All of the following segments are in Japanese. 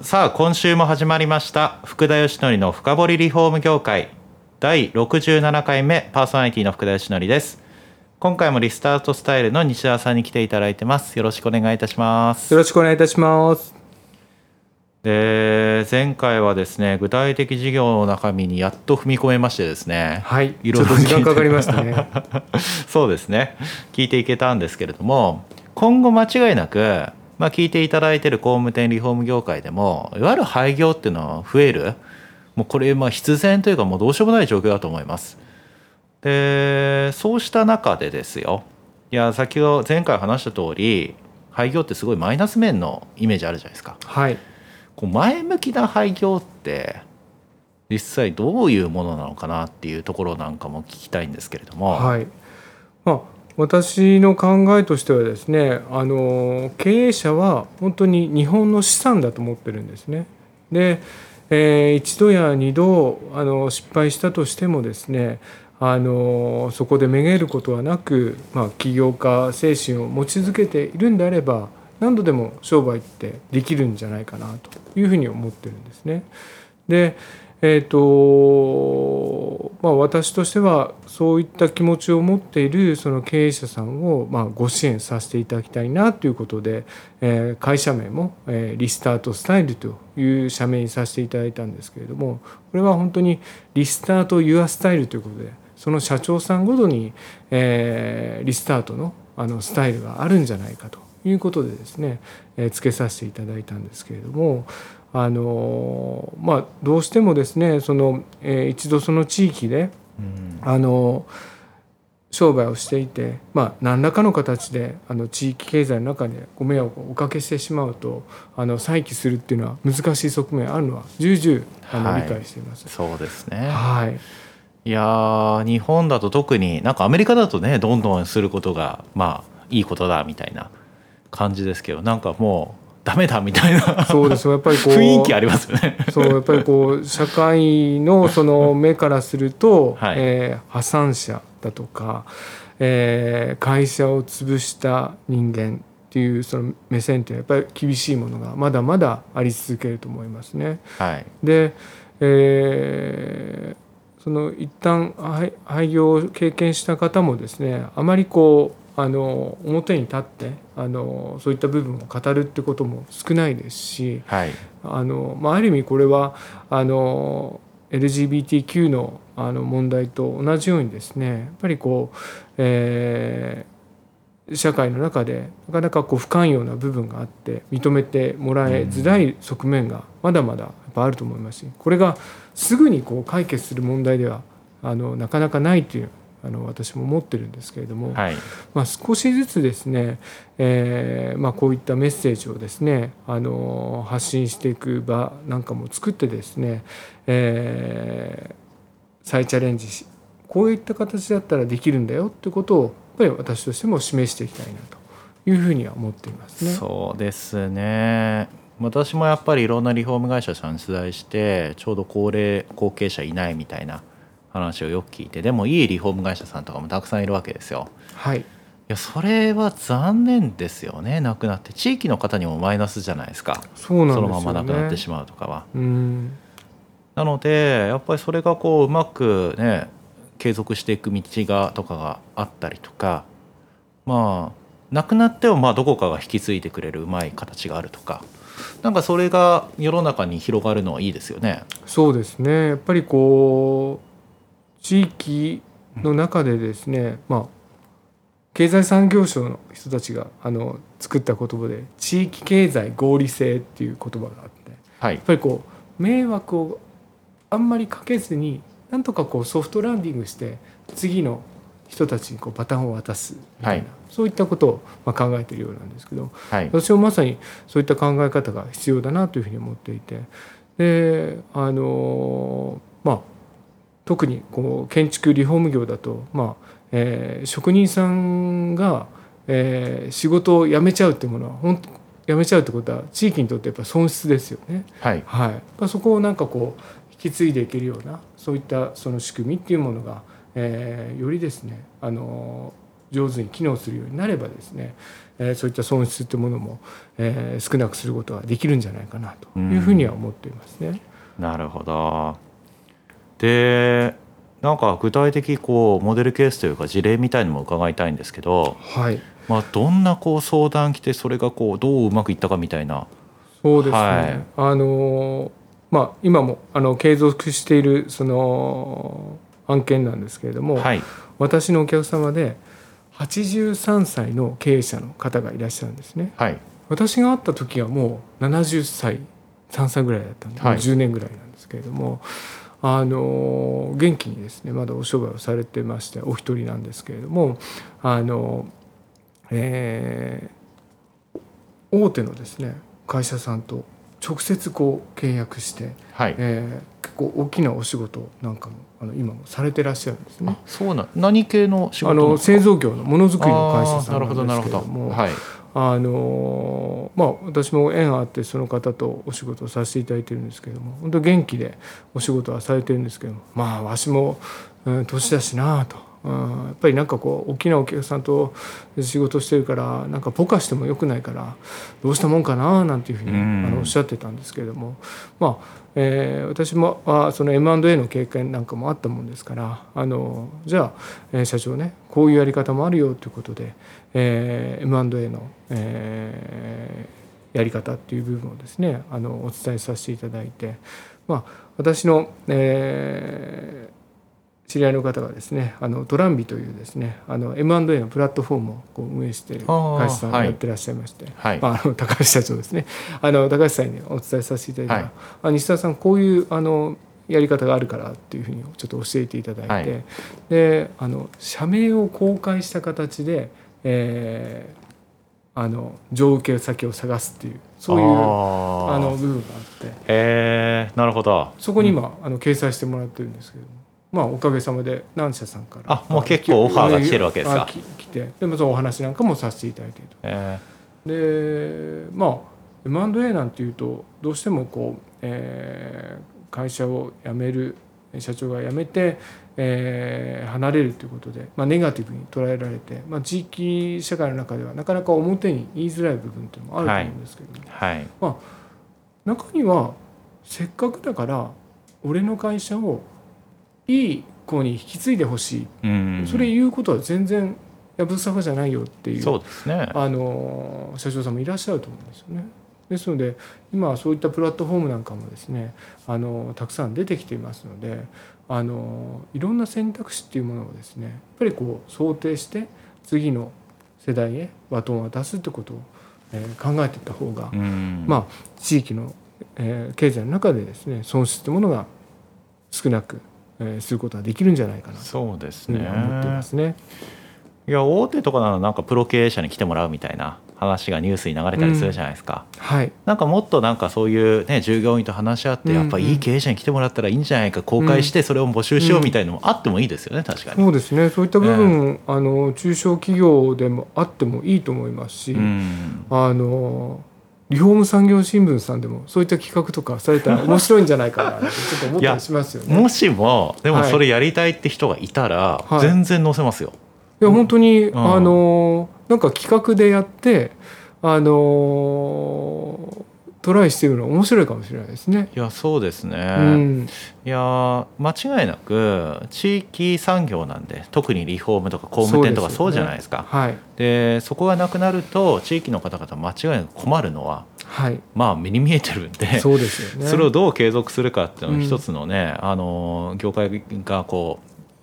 さあ今週も始まりました福田義則の深掘りリフォーム業界。第67回目パーソナリティの福田義則です。今回もリスタートスタイルの西田さんに来ていただいてます。よろしくお願いいたします。よろしくお願いいたします。で前回はですね具体的事業の中身にやっと踏み込めましてですね。はいいろいろ時間かかりましたね。そうですね。聞いていけたんですけれども今後間違いなくまあ、聞いていただいている工務店リフォーム業界でもいわゆる廃業っていうのは増えるもうこれまあ必然というかもうどうしようもない状況だと思います。でそうした中でですよいや先ほど前回話した通り廃業ってすごいマイナス面のイメージあるじゃないですか。はい、こう前向きな廃業って実際どういうものなのかなっていうところなんかも聞きたいんですけれども。はいまあ私の考えとしてはですねあの経営者は本当に日本の資産だと思ってるんですね。で、えー、一度や二度あの失敗したとしてもですねあのそこでめげることはなく、まあ、起業家精神を持ち続けているんであれば何度でも商売ってできるんじゃないかなというふうに思ってるんですね。でえーとまあ、私としてはそういった気持ちを持っているその経営者さんをまあご支援させていただきたいなということで、えー、会社名も、えー、リスタートスタイルという社名にさせていただいたんですけれどもこれは本当にリスタート・ユア・スタイルということでその社長さんごとに、えー、リスタートのあのスタイルがあるんじゃないかと。いうことでですね、えー、付けさせていただいたんですけれどもあのまあ、どうしてもですねその、えー、一度その地域で、うん、あの商売をしていて、まあ、何らかの形であの地域経済の中でご迷惑をおかけしてしまうとあの再起するっていうのは難しい側面あるのは重々あの、理解しています。そうですね、はい、いや日本だと特になんかアメリカだとねどんどんすることがまあいいことだみたいな感じですけどなんかもうダメだみたいなそうですやっぱりこう雰囲気ありますよね。そうやっぱりこう社会のその目からすると、はい、えー、破産者だとか、えー、会社を潰した人間っていうその目線ってやっぱり厳しいものがまだまだあり続けると思いますね。はい、で、えー、その一旦廃業を経験した方もですねあまりこうあの表に立ってあのそういった部分を語るってことも少ないですし、はい、あのまあ、ある意味これはあの LGBTQ のあの問題と同じようにですねやっぱりこう、えー、社会の中でなかなかこう不寛容な部分があって認めてもらえづらい側面がまだまだやっぱあると思いますしこれがすぐにこう解決する問題ではあのなかなかないというあの私も思ってるんですけれども、はい、まあ、少しずつですね、えーまあ、こういったメッセージをですねあの発信していく場なんかも作ってですね、えー、再チャレンジしこういった形だったらできるんだよってことをやっぱり私としても示していきたいなというふうには思っていますね。そうですね私もやっぱりいろんなリフォーム会社さん取材してちょうど高齢後継者いないみたいな話をよく聞いてでもいいリフォーム会社さんとかもたくさんいるわけですよ。はいいやそれは残念ですよねなくなって地域の方にもマイナスじゃないですかそうなん、ね、そのままなくなってしまうとかは。うんなのでやっぱりそれがこううまくね継続していく道がとかがあったりとかまあなくなってもまあどこかが引き継いでくれるうまい形があるとかなんかそれが世の中に広がるのはいいですよね。そうですねやっぱりこう地域の中でですね、まあ、経済産業省の人たちがあの作った言葉で地域経済合理性っていう言葉があって、はい、やっぱりこう迷惑をあんまりかけずになんとかこうソフトランディングして次の人たちにこうバトンを渡すみたいな、はい。そういったことをまあ考えているようなんですけどはい。私もまさにそういった考え方が必要だなというふうに思っていてであのまあ特にこう建築リフォーム業だと、まあえー職人さんが、えー仕事を辞めちゃうっていうものは本当辞めちゃうってことは地域にとってやっぱ損失ですよね。はいはい、まあそこをなんかこう引き継いでいけるようなそういったその仕組みっていうものが、えーよりですねあの上手に機能するようになればですね、えーそういった損失っていうものも、えー少なくすることができるんじゃないかなというふうには思っていますね。なるほどでなんか具体的こうモデルケースというか事例みたいのも伺いたいんですけど、はい。まあ、どんなこう相談来てそれがこうどううまくいったかみたいな。そうですね、はい。あのまあ、今もあの継続しているその案件なんですけれども、はい。私のお客様で83歳の経営者の方がいらっしゃるんですね。はい。私が会った時はもう70歳3歳ぐらいだったんで、はい。もう10年ぐらいなんですけれどもあの元気にですねまだお商売をされてましてお一人なんですけれどもあの、えー大手のですね会社さんと直接こう契約して、はい。えー結構大きなお仕事なんかもあの今もされてらっしゃるんですね。あ。そうな何系のあの製造業のものづくりの会社あーなるほさんなどなんるほどですけれど。もはいあのまあ私も縁あってその方とお仕事をさせていただいてるんですけども本当元気でお仕事はされてるんですけどもまあわしも、うん、年だしなあと、うん、やっぱりなんかこう大きなお客さんと仕事してるからなんかポカしてもよくないからどうしたもんかななんていうふうにうん。あのおっしゃってたんですけれども。まあえー私もあその M&A の経験なんかもあったもんですからあのじゃあ、えー社長ねこういうやり方もあるよということで、えー M&A の、えーやり方っていう部分をですねあのお伝えさせていただいて、まあ、私の、えー知り合いの方がですねあのトランビというですねあの M&A のプラットフォームをこう運営している会社さんはい。やってらっしゃいまして、はい。まあ、あの高橋社長ですね。あの高橋さんにお伝えさせていただいたら、はい。あ西田さんこういうあのやり方があるからっていうふうにちょっと教えていただいて、はい。であの社名を公開した形で、えーあの上請け先を探すっていうそういうああの部分があって。なるほど。そこに今、あの掲載してもらってるんですけども。まあ、おかげさまで何社さんからあもう結構オファーが来てるわけですか。来てでもそのお話なんかもさせていただいてと。えでまあ M&A なんていうとどうしてもこう、えー会社を辞める社長が辞めて、えー離れるということで、まあ、ネガティブに捉えられて、まあ、地域社会の中ではなかなか表に言いづらい部分っていうのもあると思うんですけども、ーはい。中にはせっかくだから俺の会社をいい子に引き継いでほしい、うん。それ言うことは全然やぶさかじゃないよっていうそうですね。あの社長さんもいらっしゃると思うんですよね。ですので今はそういったプラットフォームなんかもですねあのたくさん出てきていますのであのいろんな選択肢っていうものをですねやっぱりこう想定して次の世代へバトンを渡すってことを、えー考えていった方が、うん。まあ地域の、えー経済の中でですね損失ってものが少なく、えーすることができるんじゃないかなとそうですね。いうふうに思っていますね。いや大手とかならなんかプロ経営者に来てもらうみたいな話がニュースに流れたりするじゃないですか、はい。なんかもっとなんかそういうね従業員と話し合ってうんうん。やっぱいい経営者に来てもらったらいいんじゃないか公開してそれを募集しようみたいのもあってもいいですよね確かに。そうですね。そういった部分、あの中小企業でもあってもいいと思いますし、うん。あのリフォーム産業新聞さんでもそういった企画とかされたら面白いんじゃないかなってちょっと思ったりしますよね。もしもでもはい。それやりたいって人がいたらはい。全然載せますよ。いや本当に、ん。あのなんか企画でやってあのトライしてみるの面白いかもしれないですね。いやそうですね、うん、いや間違いなく地域産業なんで特にリフォームとか工務店とかそうじゃないですか。はい。でそこがなくなると地域の方々間違いなく困るのははい。まあ目に見えてるんでそうですよね。それをどう継続するかっていうの一つのね、あの業界がこ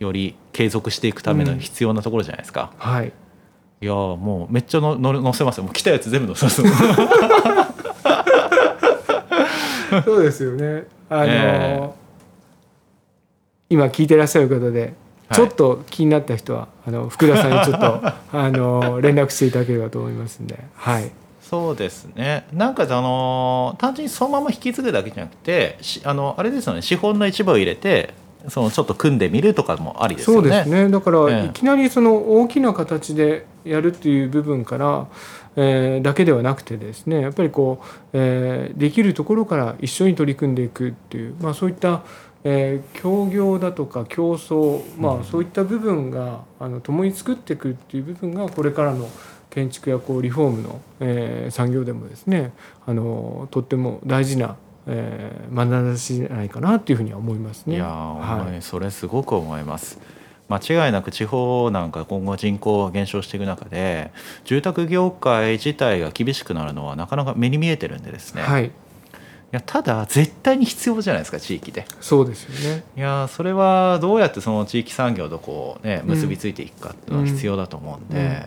うより継続していくための必要なところじゃないですか、はい。いやーもうめっちゃのの載せますよ。もう来たやつ全部載せますそうですよね。あの、え今聞いてらっしゃる方でちょっと気になった人はあの福田さんにちょっと あの連絡していただければと思いますんで、はい、そうですね。なんかあの単純にそのまま引き継ぐだけじゃなくてしあのあれですよね。資本の一部を入れてそのちょっと組んでみるとかもありですよね。そうですね。だから、ええ。いきなりその大きな形でやるっていう部分から、えーだけではなくてですねやっぱりこう、えーできるところから一緒に取り組んでいくっていう、まあ、そういった、えー協業だとか競争、まあ、そういった部分があの共に作っていくっていう部分がこれからの建築やこうリフォームの、えー産業でもですねあのとっても大事な、えー、眼差しじゃないかなっていうふうには思いますね。いやー、はいそれすごく思います。間違いなく地方なんか今後人口が減少していく中で住宅業界自体が厳しくなるのはなかなか目に見えてるんでですね、い、はい、やただ絶対に必要じゃないですか地域で。そうですよね。いやーそれはどうやってその地域産業とこうね結びついていくかっていうのは必要だと思うんで、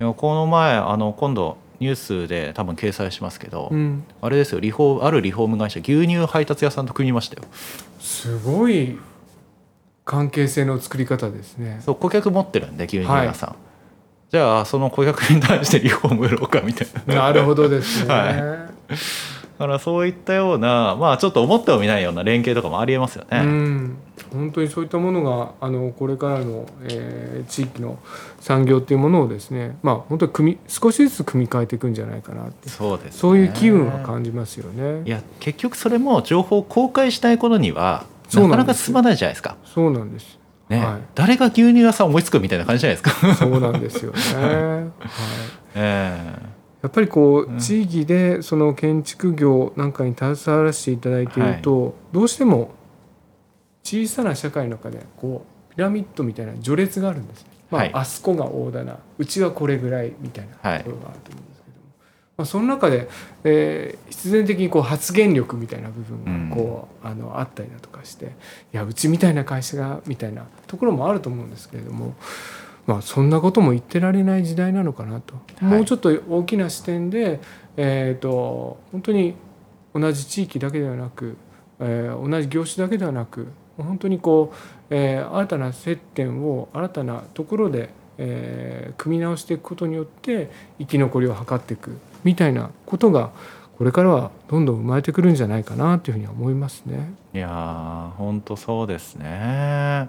うん。うん。この前あの今度ニュースで多分掲載しますけど、うん、あれですよリフォーあるリフォーム会社牛乳配達屋さんと組みましたよ。すごい関係性の作り方ですね。そう顧客持ってるんで牛乳屋さん、じゃあその顧客に対してリフォーム売ろうかみたいな。なるほどですね。はい。だからそういったようなまあちょっと思ってもみないような連携とかもありえますよね、うん、本当にそういったものがあのこれからの、えー地域の産業っていうものをですね、まあ本当に組み少しずつ組み替えていくんじゃないかなって、そうですね。そういう機運は感じますよね。いや結局それも情報を公開したい頃にはなかなか進まないじゃないですか。そうなんです。ね、はい。誰が牛乳屋さん思いつくみたいな感じじゃないですか、そうなんですよね。はい。えやっぱりこう地域でその建築業なんかに携わらせていただいていると、どうしても小さな社会の中でこうピラミッドみたいな序列があるんですね。まあ、はい。あそこが大棚うちはこれぐらいみたいなはいところがあると思うんですまあ、その中で、えー必然的にこう発言力みたいな部分がこう、あのあったりだとかしていやうちみたいな会社がみたいなところもあると思うんですけれども。まあ、そんなことも言ってられない時代なのかなと、はいもうちょっと大きな視点で、えー、と本当に同じ地域だけではなく、えー同じ業種だけではなく本当にこう、えー新たな接点を新たなところで、えー組み直していくことによって生き残りを図っていくみたいなことがこれからはどんどん生まれてくるんじゃないかなというふうには思いますね。いやー本当そうですね。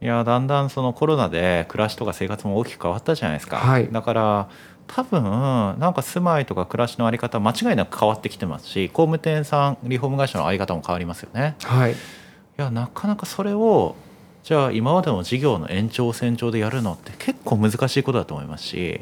いやーだんだんそのコロナで暮らしとか生活も大きく変わったじゃないですか、はい。だから多分なんか住まいとか暮らしのあり方間違いなく変わってきてますし工務店さんリフォーム会社のあり方も変わりますよね。はい、いやなかなかそれをじゃあ今までの事業の延長線上でやるのって結構難しいことだと思いますし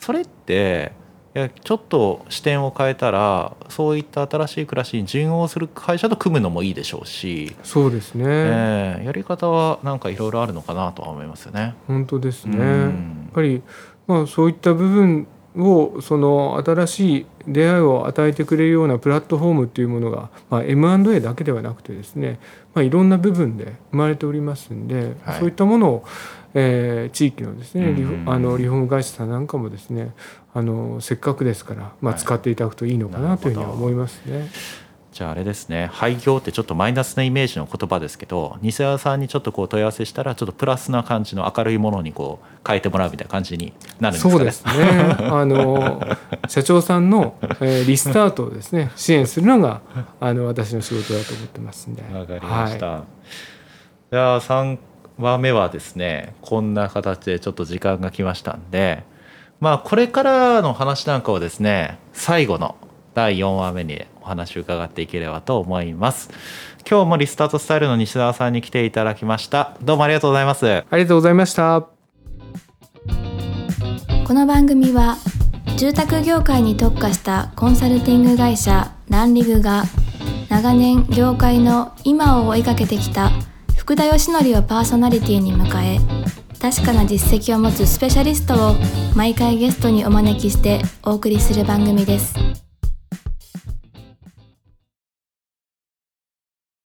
それっていやちょっと視点を変えたらそういった新しい暮らしに順応する会社と組むのもいいでしょうし、そうですね、ええやり方はなんかいろいろあるのかなとは思いますよね。本当ですね。うやんっぱり、まあ、そういった部分をその新しい出会いを与えてくれるようなプラットフォームっていうものが、まあ、M&A だけではなくてですね、まあ、いろんな部分で生まれておりますんで、はい。そういったものを、えー地域のですねリフうんあのリフォーム会社さんなんかもですねあのせっかくですから、まあ、はい。使っていただくといいのかなというふうには思いますね。じゃああれですね廃業ってちょっとマイナスなイメージの言葉ですけど西澤さんにちょっとこう問い合わせしたらちょっとプラスな感じの明るいものにこう変えてもらうみたいな感じになるんですかね？そうですね。あの社長さんの、えーリスタートをですね支援するのがあの私の仕事だと思ってますんで。わかりました。はいじゃあ3話目はですねこんな形でちょっと時間が来ましたんでまあこれからの話なんかをですね最後の第4話目にお話を伺っていければと思います。今日もリスタートスタイルの西澤さんに来ていただきました。どうもありがとうございます。ありがとうございました。この番組は住宅業界に特化したコンサルティング会社ランリグが長年業界の今を追いかけてきた福田義則をパーソナリティに迎え確かな実績を持つスペシャリストを毎回ゲストにお招きしてお送りする番組です。